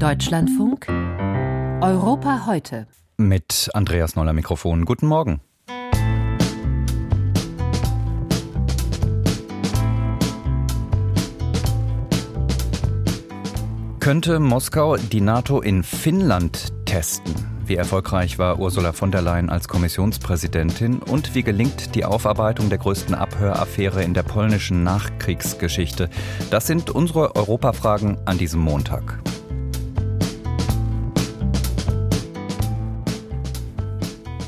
Deutschlandfunk Europa heute. Mit Andreas Noller Mikrofon. Guten Morgen. Könnte Moskau die NATO in Finnland testen? Wie erfolgreich war Ursula von der Leyen als Kommissionspräsidentin und wie gelingt die Aufarbeitung der größten Abhöraffäre in der polnischen Nachkriegsgeschichte? Das sind unsere Europafragen an diesem Montag.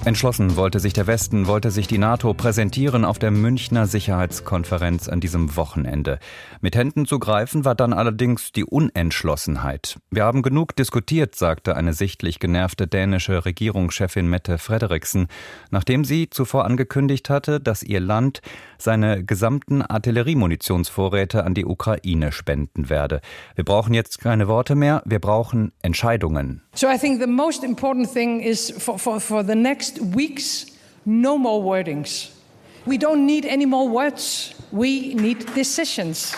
Entschlossen wollte sich der Westen, wollte sich die NATO präsentieren auf der Münchner Sicherheitskonferenz an diesem Wochenende. Mit Händen zu greifen war dann allerdings die Unentschlossenheit. Wir haben genug diskutiert, sagte eine sichtlich genervte dänische Regierungschefin Mette Frederiksen, nachdem sie zuvor angekündigt hatte, dass ihr Land seine gesamten Artilleriemunitionsvorräte an die Ukraine spenden werde. Wir brauchen jetzt keine Worte mehr, wir brauchen Entscheidungen. So I think the most important thing is for, for, for the next next weeks, no more wordings. We don't need any more words. We need decisions.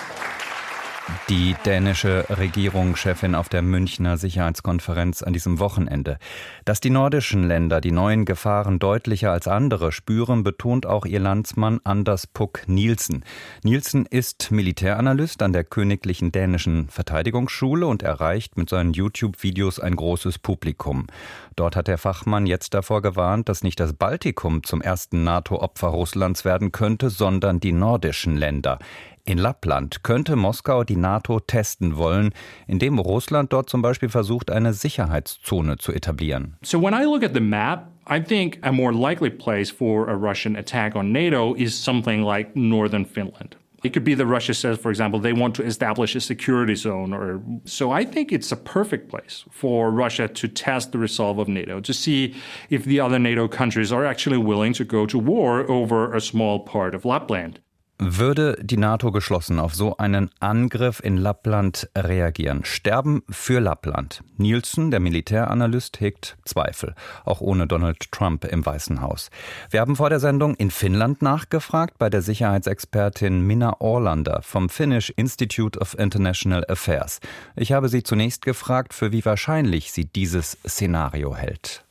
Die dänische Regierungschefin auf der Münchner Sicherheitskonferenz an diesem Wochenende. Dass die nordischen Länder die neuen Gefahren deutlicher als andere spüren, betont auch ihr Landsmann Anders Puck Nielsen. Nielsen ist Militäranalyst an der Königlichen Dänischen Verteidigungsschule und erreicht mit seinen YouTube-Videos ein großes Publikum. Dort hat der Fachmann jetzt davor gewarnt, dass nicht das Baltikum zum ersten NATO-Opfer Russlands werden könnte, sondern die nordischen Länder. In Lappland könnte Moskau die NATO testen wollen, indem Russland dort zum Beispiel versucht, eine Sicherheitszone zu etablieren. So when I look at the map, I think a more likely place for a Russian attack on NATO is something like northern Finland. It could be that Russia says, for example, they want to establish a security zone. Or so I think it's a perfect place for Russia to test the resolve of NATO to see if the other NATO countries are actually willing to go to war over a small part of Lapland. Würde die NATO geschlossen auf so einen Angriff in Lappland reagieren? Sterben für Lappland. Nielsen, der Militäranalyst, hegt Zweifel, auch ohne Donald Trump im Weißen Haus. Wir haben vor der Sendung in Finnland nachgefragt bei der Sicherheitsexpertin Minna Orlander vom Finnish Institute of International Affairs. Ich habe sie zunächst gefragt, für wie wahrscheinlich sie dieses Szenario hält.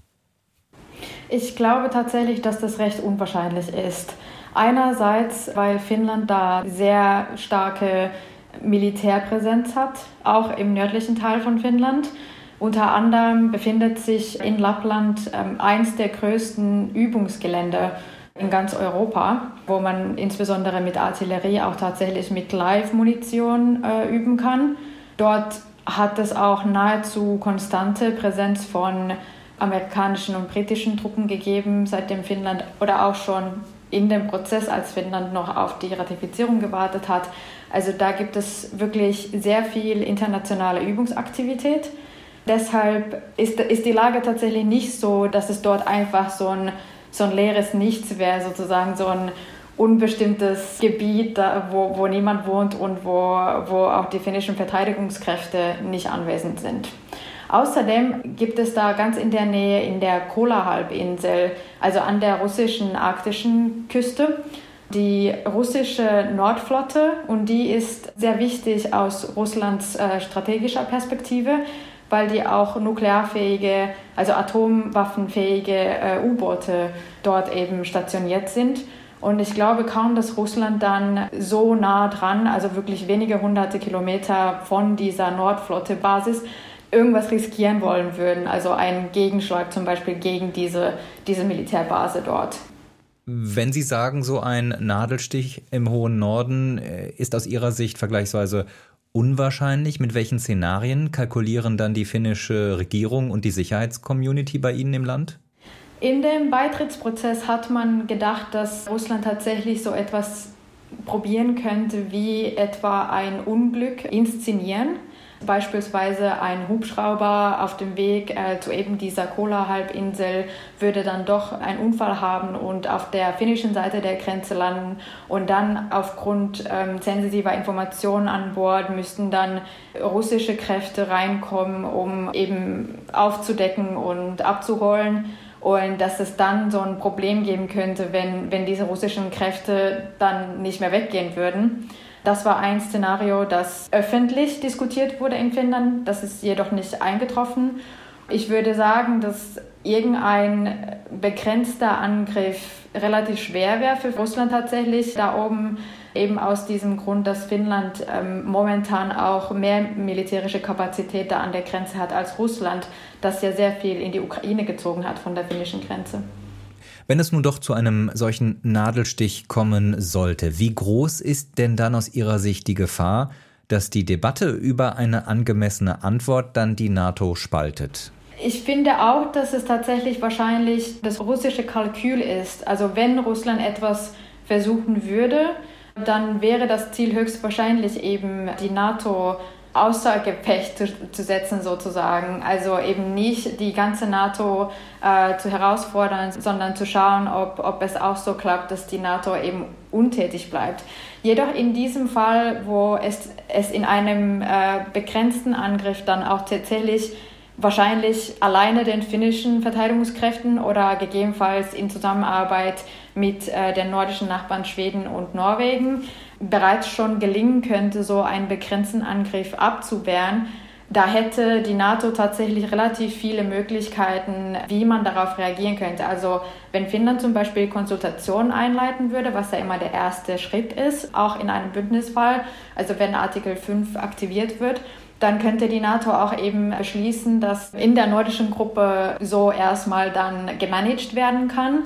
Ich glaube tatsächlich, dass das recht unwahrscheinlich ist. Einerseits, weil Finnland da sehr starke Militärpräsenz hat, auch im nördlichen Teil von Finnland. Unter anderem befindet sich in Lappland ähm, eins der größten Übungsgelände in ganz Europa, wo man insbesondere mit Artillerie auch tatsächlich mit Live-Munition äh, üben kann. Dort hat es auch nahezu konstante Präsenz von amerikanischen und britischen Truppen gegeben, seitdem Finnland oder auch schon in dem Prozess, als Finnland noch auf die Ratifizierung gewartet hat. Also da gibt es wirklich sehr viel internationale Übungsaktivität. Deshalb ist, ist die Lage tatsächlich nicht so, dass es dort einfach so ein, so ein leeres Nichts wäre, sozusagen so ein unbestimmtes Gebiet, wo, wo niemand wohnt und wo, wo auch die finnischen Verteidigungskräfte nicht anwesend sind. Außerdem gibt es da ganz in der Nähe in der Kola-Halbinsel, also an der russischen arktischen Küste, die russische Nordflotte und die ist sehr wichtig aus Russlands äh, strategischer Perspektive, weil die auch nuklearfähige, also atomwaffenfähige äh, U-Boote dort eben stationiert sind. Und ich glaube kaum, dass Russland dann so nah dran, also wirklich wenige hunderte Kilometer von dieser Nordflotte-Basis, irgendwas riskieren wollen würden, also einen Gegenschlag zum Beispiel gegen diese, diese Militärbase dort. Wenn Sie sagen, so ein Nadelstich im hohen Norden äh, ist aus Ihrer Sicht vergleichsweise unwahrscheinlich, mit welchen Szenarien kalkulieren dann die finnische Regierung und die Sicherheitscommunity bei Ihnen im Land? In dem Beitrittsprozess hat man gedacht, dass Russland tatsächlich so etwas probieren könnte, wie etwa ein Unglück inszenieren Beispielsweise ein Hubschrauber auf dem Weg äh, zu eben dieser Kola-Halbinsel würde dann doch einen Unfall haben und auf der finnischen Seite der Grenze landen und dann aufgrund ähm, sensitiver Informationen an Bord müssten dann russische Kräfte reinkommen, um eben aufzudecken und abzuholen und dass es dann so ein Problem geben könnte, wenn, wenn diese russischen Kräfte dann nicht mehr weggehen würden. Das war ein Szenario, das öffentlich diskutiert wurde in Finnland. Das ist jedoch nicht eingetroffen. Ich würde sagen, dass irgendein begrenzter Angriff relativ schwer wäre für Russland tatsächlich da oben eben aus diesem Grund, dass Finnland ähm, momentan auch mehr militärische Kapazität da an der Grenze hat als Russland, das ja sehr viel in die Ukraine gezogen hat von der finnischen Grenze. Wenn es nun doch zu einem solchen Nadelstich kommen sollte, wie groß ist denn dann aus Ihrer Sicht die Gefahr, dass die Debatte über eine angemessene Antwort dann die NATO spaltet? Ich finde auch, dass es tatsächlich wahrscheinlich das russische Kalkül ist. Also wenn Russland etwas versuchen würde, dann wäre das Ziel höchstwahrscheinlich eben die NATO außer Gefecht zu, zu, setzen sozusagen. Also eben nicht die ganze NATO äh, zu herausfordern, sondern zu schauen, ob, ob es auch so klappt, dass die NATO eben untätig bleibt. Jedoch in diesem Fall, wo es, es in einem äh, begrenzten Angriff dann auch tatsächlich wahrscheinlich alleine den finnischen Verteidigungskräften oder gegebenenfalls in Zusammenarbeit mit äh, den nordischen Nachbarn Schweden und Norwegen bereits schon gelingen könnte, so einen begrenzten Angriff abzuwehren. Da hätte die NATO tatsächlich relativ viele Möglichkeiten, wie man darauf reagieren könnte. Also wenn Finnland zum Beispiel Konsultationen einleiten würde, was ja immer der erste Schritt ist, auch in einem Bündnisfall, also wenn Artikel 5 aktiviert wird, dann könnte die NATO auch eben beschließen, dass in der nordischen Gruppe so erstmal dann gemanagt werden kann.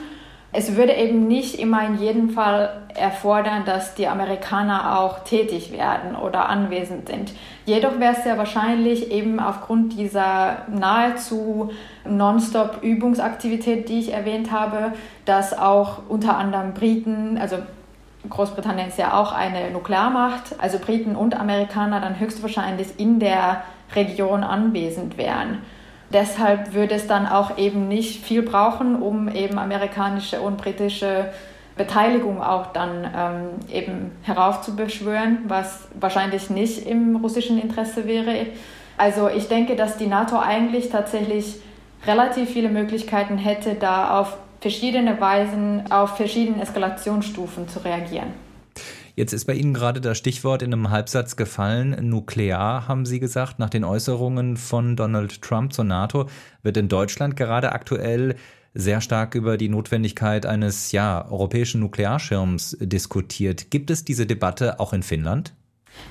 Es würde eben nicht immer in jedem Fall erfordern, dass die Amerikaner auch tätig werden oder anwesend sind. Jedoch wäre es sehr wahrscheinlich eben aufgrund dieser nahezu nonstop Übungsaktivität, die ich erwähnt habe, dass auch unter anderem Briten, also Großbritannien ist ja auch eine Nuklearmacht, also Briten und Amerikaner dann höchstwahrscheinlich in der Region anwesend wären. Deshalb würde es dann auch eben nicht viel brauchen, um eben amerikanische und britische Beteiligung auch dann ähm, eben heraufzubeschwören, was wahrscheinlich nicht im russischen Interesse wäre. Also ich denke, dass die NATO eigentlich tatsächlich relativ viele Möglichkeiten hätte, da auf verschiedene Weisen auf verschiedene Eskalationsstufen zu reagieren. Jetzt ist bei Ihnen gerade das Stichwort in einem Halbsatz gefallen. Nuklear, haben Sie gesagt. Nach den Äußerungen von Donald Trump zur NATO wird in Deutschland gerade aktuell sehr stark über die Notwendigkeit eines ja, europäischen Nuklearschirms diskutiert. Gibt es diese Debatte auch in Finnland?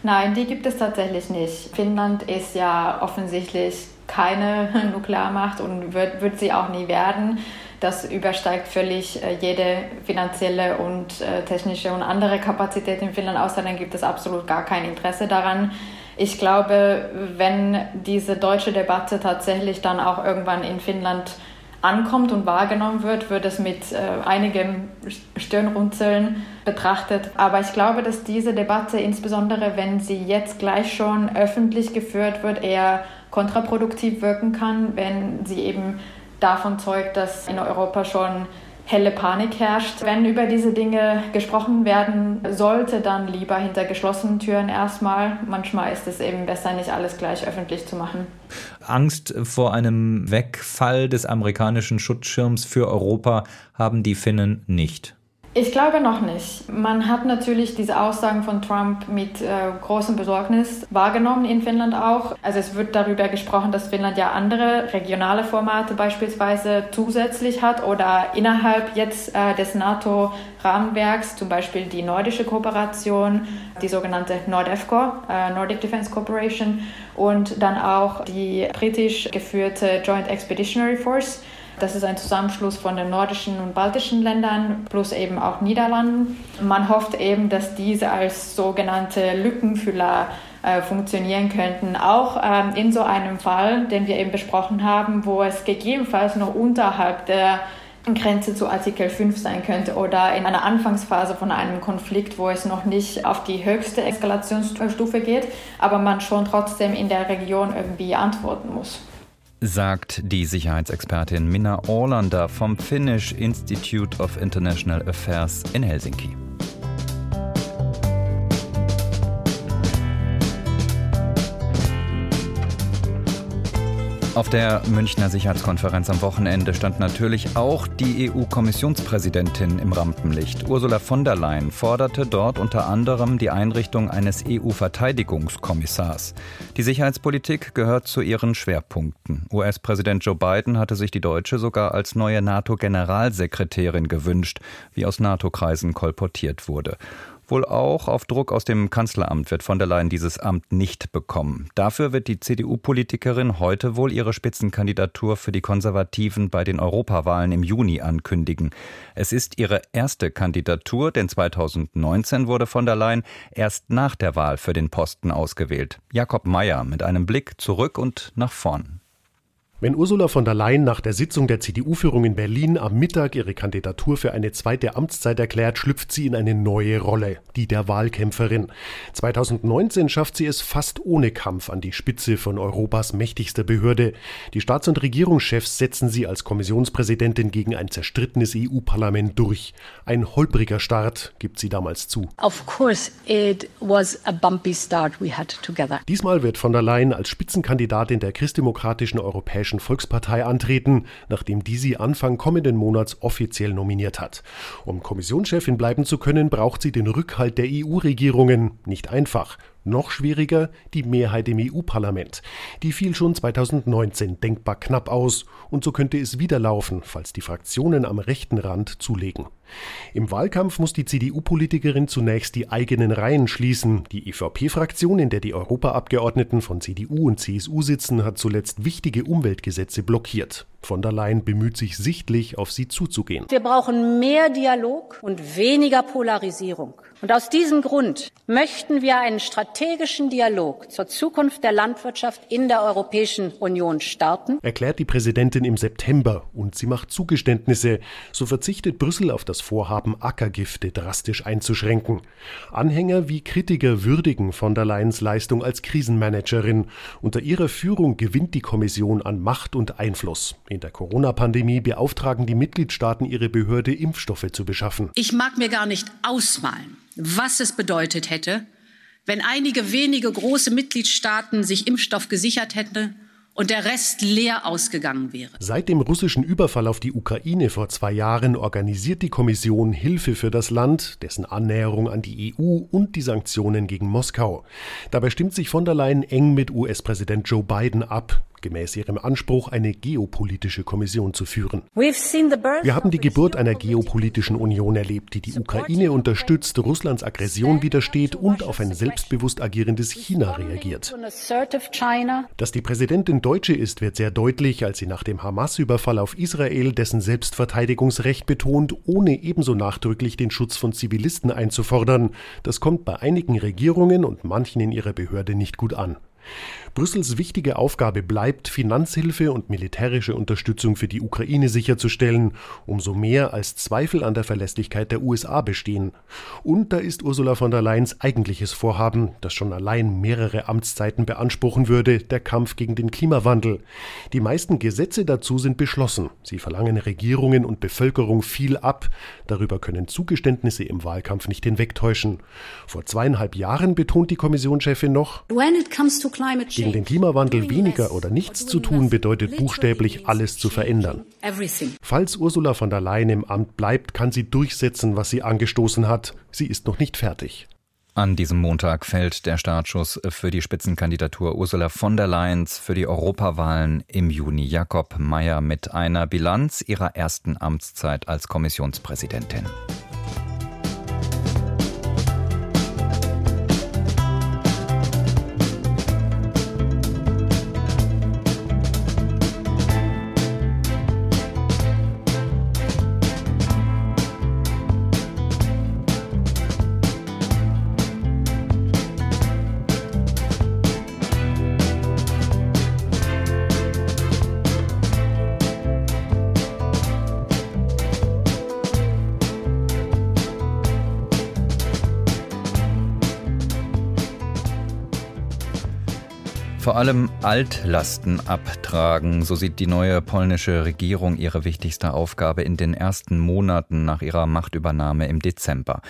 Nein, die gibt es tatsächlich nicht. Finnland ist ja offensichtlich keine Nuklearmacht und wird, wird sie auch nie werden. Das übersteigt völlig äh, jede finanzielle und äh, technische und andere Kapazität in Finnland. Außerdem gibt es absolut gar kein Interesse daran. Ich glaube, wenn diese deutsche Debatte tatsächlich dann auch irgendwann in Finnland ankommt und wahrgenommen wird, wird es mit äh, einigem Stirnrunzeln betrachtet. Aber ich glaube, dass diese Debatte, insbesondere wenn sie jetzt gleich schon öffentlich geführt wird, eher kontraproduktiv wirken kann, wenn sie eben davon zeugt, dass in Europa schon helle Panik herrscht. Wenn über diese Dinge gesprochen werden sollte, dann lieber hinter geschlossenen Türen erstmal. Manchmal ist es eben besser, nicht alles gleich öffentlich zu machen. Angst vor einem Wegfall des amerikanischen Schutzschirms für Europa haben die Finnen nicht. Ich glaube noch nicht. Man hat natürlich diese Aussagen von Trump mit äh, großem Besorgnis wahrgenommen in Finnland auch. Also es wird darüber gesprochen, dass Finnland ja andere regionale Formate beispielsweise zusätzlich hat oder innerhalb jetzt äh, des NATO-Rahmenwerks, zum Beispiel die nordische Kooperation, die sogenannte NORDEFCO, äh, Nordic Defense Corporation, und dann auch die britisch geführte Joint Expeditionary Force das ist ein Zusammenschluss von den nordischen und baltischen Ländern plus eben auch Niederlanden. Man hofft eben, dass diese als sogenannte Lückenfüller äh, funktionieren könnten. Auch ähm, in so einem Fall, den wir eben besprochen haben, wo es gegebenenfalls noch unterhalb der Grenze zu Artikel 5 sein könnte oder in einer Anfangsphase von einem Konflikt, wo es noch nicht auf die höchste Eskalationsstufe geht, aber man schon trotzdem in der Region irgendwie antworten muss sagt die Sicherheitsexpertin Minna Orlander vom Finnish Institute of International Affairs in Helsinki. Auf der Münchner Sicherheitskonferenz am Wochenende stand natürlich auch die EU-Kommissionspräsidentin im Rampenlicht. Ursula von der Leyen forderte dort unter anderem die Einrichtung eines EU-Verteidigungskommissars. Die Sicherheitspolitik gehört zu ihren Schwerpunkten. US-Präsident Joe Biden hatte sich die Deutsche sogar als neue NATO-Generalsekretärin gewünscht, wie aus NATO-Kreisen kolportiert wurde. Wohl auch auf Druck aus dem Kanzleramt wird von der Leyen dieses Amt nicht bekommen. Dafür wird die CDU-Politikerin heute wohl ihre Spitzenkandidatur für die Konservativen bei den Europawahlen im Juni ankündigen. Es ist ihre erste Kandidatur, denn 2019 wurde von der Leyen erst nach der Wahl für den Posten ausgewählt. Jakob Mayer mit einem Blick zurück und nach vorn. Wenn Ursula von der Leyen nach der Sitzung der CDU-Führung in Berlin am Mittag ihre Kandidatur für eine zweite Amtszeit erklärt, schlüpft sie in eine neue Rolle, die der Wahlkämpferin. 2019 schafft sie es fast ohne Kampf an die Spitze von Europas mächtigster Behörde. Die Staats- und Regierungschefs setzen sie als Kommissionspräsidentin gegen ein zerstrittenes EU-Parlament durch. Ein holpriger Start, gibt sie damals zu. Of course it was a bumpy start we had together. Diesmal wird von der Leyen als Spitzenkandidatin der christdemokratischen Europäischen Europäischen Volkspartei antreten, nachdem die sie Anfang kommenden Monats offiziell nominiert hat. Um Kommissionschefin bleiben zu können, braucht sie den Rückhalt der EU-Regierungen. Nicht einfach. Noch schwieriger die Mehrheit im EU-Parlament. Die fiel schon 2019 denkbar knapp aus und so könnte es wieder laufen, falls die Fraktionen am rechten Rand zulegen. Im Wahlkampf muss die CDU-Politikerin zunächst die eigenen Reihen schließen. Die EVP-Fraktion, in der die Europaabgeordneten von CDU und CSU sitzen, hat zuletzt wichtige Umweltgesetze blockiert. Von der Leyen bemüht sich sichtlich, auf sie zuzugehen. Wir brauchen mehr Dialog und weniger Polarisierung. Und aus diesem Grund möchten wir einen strategischen Dialog zur Zukunft der Landwirtschaft in der Europäischen Union starten. Erklärt die Präsidentin im September und sie macht Zugeständnisse. So verzichtet Brüssel auf das Vorhaben, Ackergifte drastisch einzuschränken. Anhänger wie Kritiker würdigen von der Leyens Leistung als Krisenmanagerin. Unter ihrer Führung gewinnt die Kommission an Macht und Einfluss. In der Corona-Pandemie beauftragen die Mitgliedstaaten ihre Behörde, Impfstoffe zu beschaffen. Ich mag mir gar nicht ausmalen, was es bedeutet hätte, wenn einige wenige große Mitgliedstaaten sich Impfstoff gesichert hätten und der Rest leer ausgegangen wäre. Seit dem russischen Überfall auf die Ukraine vor zwei Jahren organisiert die Kommission Hilfe für das Land, dessen Annäherung an die EU und die Sanktionen gegen Moskau. Dabei stimmt sich von der Leyen eng mit US-Präsident Joe Biden ab gemäß ihrem Anspruch, eine geopolitische Kommission zu führen. Wir haben die Geburt einer geopolitischen Union erlebt, die die Ukraine unterstützt, Russlands Aggression widersteht und auf ein selbstbewusst agierendes China reagiert. Dass die Präsidentin Deutsche ist, wird sehr deutlich, als sie nach dem Hamas-Überfall auf Israel dessen Selbstverteidigungsrecht betont, ohne ebenso nachdrücklich den Schutz von Zivilisten einzufordern. Das kommt bei einigen Regierungen und manchen in ihrer Behörde nicht gut an. Brüssels wichtige Aufgabe bleibt, Finanzhilfe und militärische Unterstützung für die Ukraine sicherzustellen, umso mehr als Zweifel an der Verlässlichkeit der USA bestehen. Und da ist Ursula von der Leyens eigentliches Vorhaben, das schon allein mehrere Amtszeiten beanspruchen würde, der Kampf gegen den Klimawandel. Die meisten Gesetze dazu sind beschlossen. Sie verlangen Regierungen und Bevölkerung viel ab. Darüber können Zugeständnisse im Wahlkampf nicht hinwegtäuschen. Vor zweieinhalb Jahren betont die Kommissionschefin noch, gegen den Klimawandel weniger oder nichts zu tun bedeutet buchstäblich alles zu verändern. Falls Ursula von der Leyen im Amt bleibt, kann sie durchsetzen, was sie angestoßen hat. Sie ist noch nicht fertig. An diesem Montag fällt der Startschuss für die Spitzenkandidatur Ursula von der Leyen für die Europawahlen im Juni. Jakob Mayer mit einer Bilanz ihrer ersten Amtszeit als Kommissionspräsidentin. Vor allem Altlasten abtragen, so sieht die neue polnische Regierung ihre wichtigste Aufgabe in den ersten Monaten nach ihrer Machtübernahme im Dezember.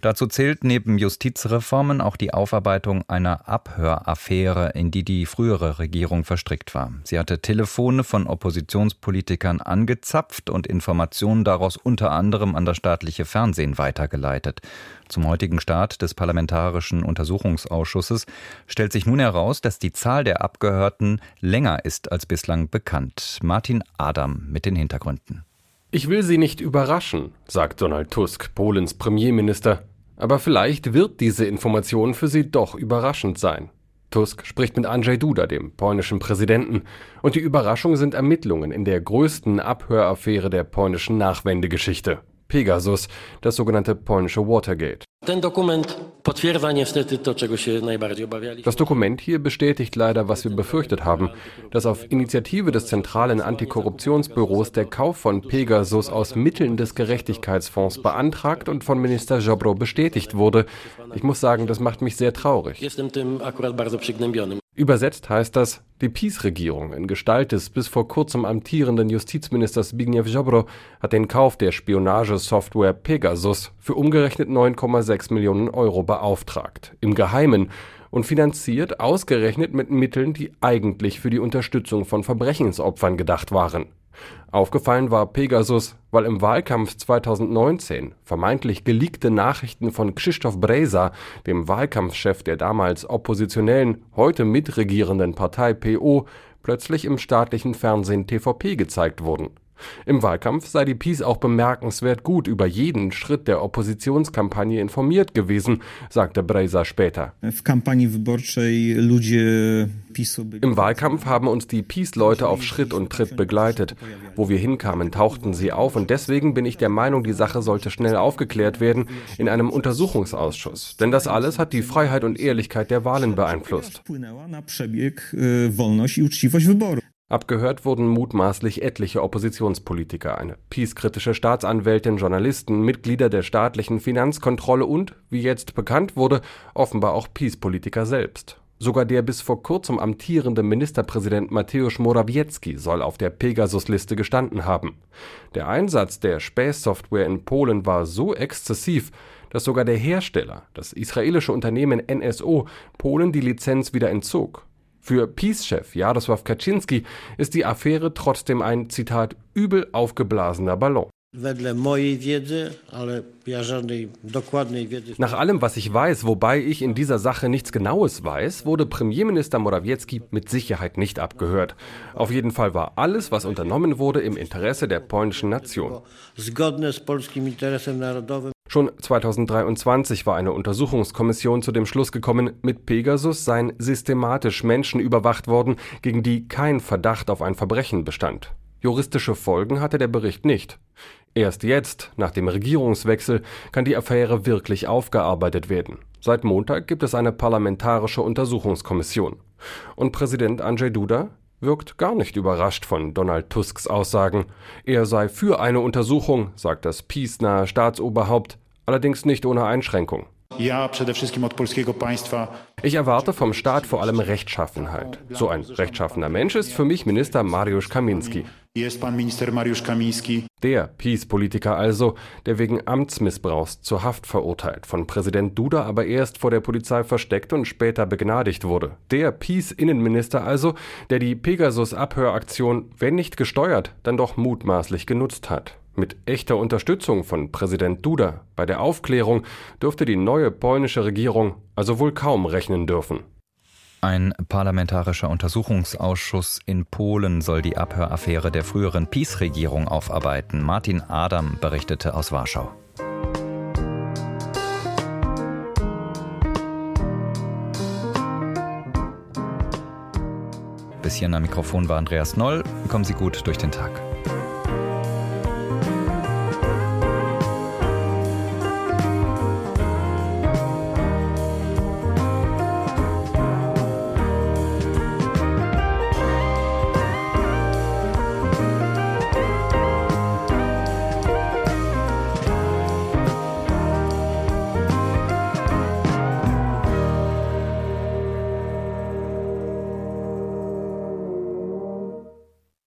Dazu zählt neben Justizreformen auch die Aufarbeitung einer Abhöraffäre, in die die frühere Regierung verstrickt war. Sie hatte Telefone von Oppositionspolitikern angezapft und Informationen daraus unter anderem an das staatliche Fernsehen weitergeleitet. Zum heutigen Start des Parlamentarischen Untersuchungsausschusses stellt sich nun heraus, dass die Zahl der Abgehörten länger ist als bislang bekannt. Martin Adam mit den Hintergründen. Ich will Sie nicht überraschen, sagt Donald Tusk, Polens Premierminister. Aber vielleicht wird diese Information für Sie doch überraschend sein. Tusk spricht mit Andrzej Duda, dem polnischen Präsidenten, und die Überraschung sind Ermittlungen in der größten Abhöraffäre der polnischen Nachwendegeschichte. Pegasus, das sogenannte polnische Watergate. Das Dokument hier bestätigt leider, was wir befürchtet haben, dass auf Initiative des zentralen Antikorruptionsbüros der Kauf von Pegasus aus Mitteln des Gerechtigkeitsfonds beantragt und von Minister Jobro bestätigt wurde. Ich muss sagen, das macht mich sehr traurig. Übersetzt heißt das, die PiS-Regierung in Gestalt des bis vor kurzem amtierenden Justizministers Zbigniew Ziobro hat den Kauf der Spionagesoftware Pegasus für umgerechnet 9,6 Millionen Euro beauftragt, im Geheimen und finanziert ausgerechnet mit Mitteln, die eigentlich für die Unterstützung von Verbrechensopfern gedacht waren Aufgefallen war Pegasus, weil im Wahlkampf 2019 vermeintlich geleakte Nachrichten von Krzysztof Brejza, dem Wahlkampfchef der damals oppositionellen, heute mitregierenden Partei PO, plötzlich im staatlichen Fernsehen TVP gezeigt wurden im Wahlkampf sei die PiS auch bemerkenswert gut über jeden Schritt der Oppositionskampagne informiert gewesen, sagte Brejza später. Im Wahlkampf haben uns die PiS-Leute auf Schritt und Tritt begleitet. Wo wir hinkamen, tauchten sie auf und deswegen bin ich der Meinung, die Sache sollte schnell aufgeklärt werden in einem Untersuchungsausschuss. Denn das alles hat die Freiheit und Ehrlichkeit der Wahlen beeinflusst. Abgehört wurden mutmaßlich etliche Oppositionspolitiker, eine peace-kritische Staatsanwältin, Journalisten, Mitglieder der staatlichen Finanzkontrolle und, wie jetzt bekannt wurde, offenbar auch Peace-Politiker selbst. Sogar der bis vor kurzem amtierende Ministerpräsident Mateusz Morawiecki soll auf der Pegasus-Liste gestanden haben. Der Einsatz der Späßsoftware in Polen war so exzessiv, dass sogar der Hersteller, das israelische Unternehmen NSO, Polen die Lizenz wieder entzog. Für Peace-Chef Jarosław Kaczynski ist die Affäre trotzdem ein, Zitat, übel aufgeblasener Ballon. Nach allem, was ich weiß, wobei ich in dieser Sache nichts Genaues weiß, wurde Premierminister Morawiecki mit Sicherheit nicht abgehört. Auf jeden Fall war alles, was unternommen wurde, im Interesse der polnischen Nation. Schon 2023 war eine Untersuchungskommission zu dem Schluss gekommen, mit Pegasus seien systematisch Menschen überwacht worden, gegen die kein Verdacht auf ein Verbrechen bestand. Juristische Folgen hatte der Bericht nicht. Erst jetzt, nach dem Regierungswechsel, kann die Affäre wirklich aufgearbeitet werden. Seit Montag gibt es eine parlamentarische Untersuchungskommission. Und Präsident Andrzej Duda wirkt gar nicht überrascht von Donald Tusks Aussagen. Er sei für eine Untersuchung, sagt das peace-nahe Staatsoberhaupt, allerdings nicht ohne Einschränkung. Ich erwarte vom Staat vor allem Rechtschaffenheit. So ein rechtschaffener Mensch ist für mich Minister Mariusz Kaminski. Der Peace-Politiker also, der wegen Amtsmissbrauchs zur Haft verurteilt, von Präsident Duda aber erst vor der Polizei versteckt und später begnadigt wurde. Der Peace-Innenminister also, der die Pegasus-Abhöraktion, wenn nicht gesteuert, dann doch mutmaßlich genutzt hat. Mit echter Unterstützung von Präsident Duda bei der Aufklärung dürfte die neue polnische Regierung also wohl kaum rechnen dürfen. Ein parlamentarischer Untersuchungsausschuss in Polen soll die Abhöraffäre der früheren PiS-Regierung aufarbeiten. Martin Adam berichtete aus Warschau. Bis hierhin am Mikrofon war Andreas Noll. Kommen Sie gut durch den Tag.